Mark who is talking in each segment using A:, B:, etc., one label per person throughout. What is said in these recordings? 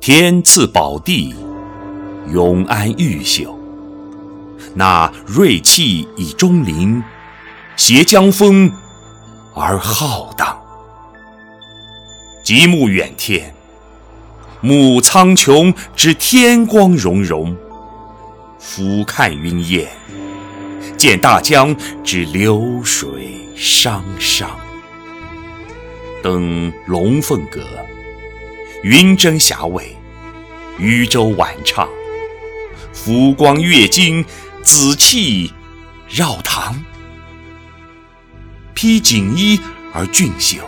A: 天赐宝地，永安毓秀。那锐气以中临，携江风而浩荡。极目远天，目苍穹之天光融融；俯看云烟，见大江之流水汤汤。登龙凤阁，云蒸霞蔚，渔舟晚唱，浮光跃金。紫气绕堂，披锦衣而俊秀，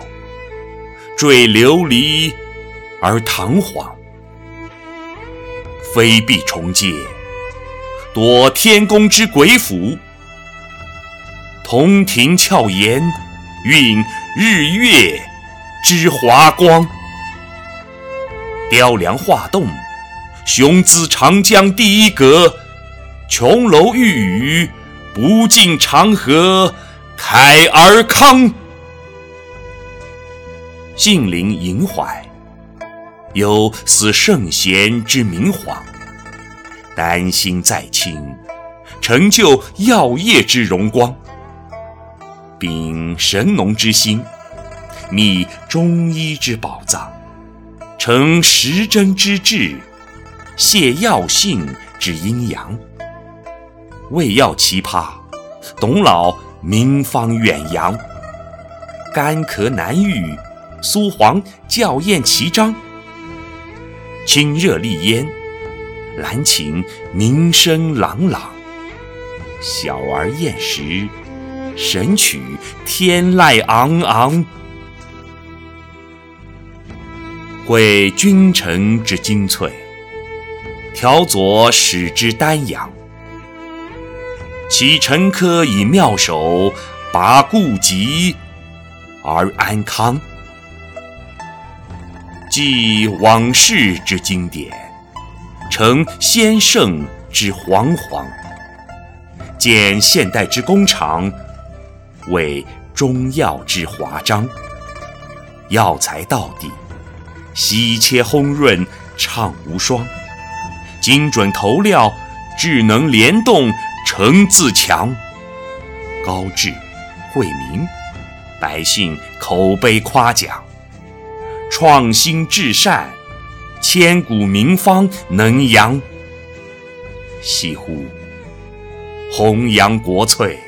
A: 缀琉璃而堂皇。飞壁重阶，夺天宫之鬼斧；铜庭翘檐，蕴日月之华光。雕梁画栋，雄姿长江第一阁。琼楼玉宇，不尽长河凯而康。杏林银怀，有似圣贤之明皇；丹心在清，成就耀业之荣光。秉神农之心，觅中医之宝藏，成时针之志，泻药性之阴阳。胃药奇葩，董老名方远扬；干咳难愈，苏黄校验奇章；清热利咽，兰芩名声朗朗；小儿厌食，神曲天籁昂昂。会君臣之精粹，调佐使之丹阳。其臣科以妙手拔痼疾而安康，记往事之经典，成先圣之煌煌；见现代之工厂，为中药之华章。药材到底，稀切烘润畅无双；精准投料，智能联动。成自强，高质惠民，百姓口碑夸奖；创新至善，千古名方能扬。惜乎！弘扬国粹，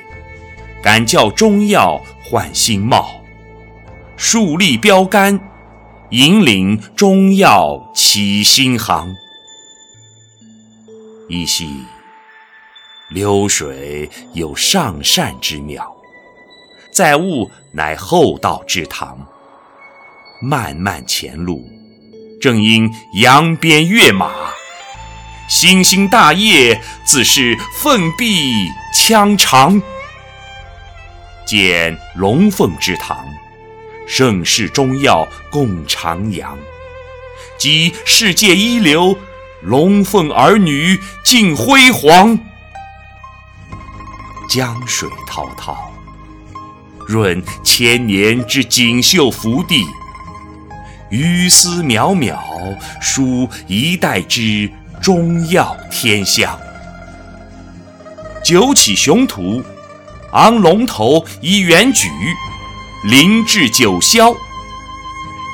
A: 敢教中药换新貌；树立标杆，引领中药起新航。依稀。流水有上善之妙，载物乃厚道之堂。漫漫前路，正因扬鞭跃马；新兴大业，自是奋臂枪长。建龙凤之堂，盛世中药共徜徉，集世界一流，龙凤儿女尽辉煌。江水滔滔，润千年之锦绣福地；鱼丝渺渺，输一代之中药天香。九起雄图，昂龙头以远举；凌志九霄，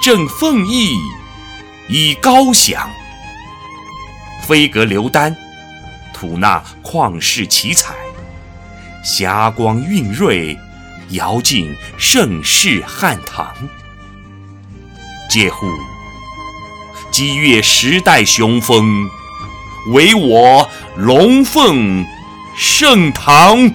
A: 振凤翼以高翔。飞阁流丹，吐纳旷世奇才。霞光蕴瑞，遥尽盛世汉唐。嗟乎！激越时代雄风，唯我龙凤盛唐。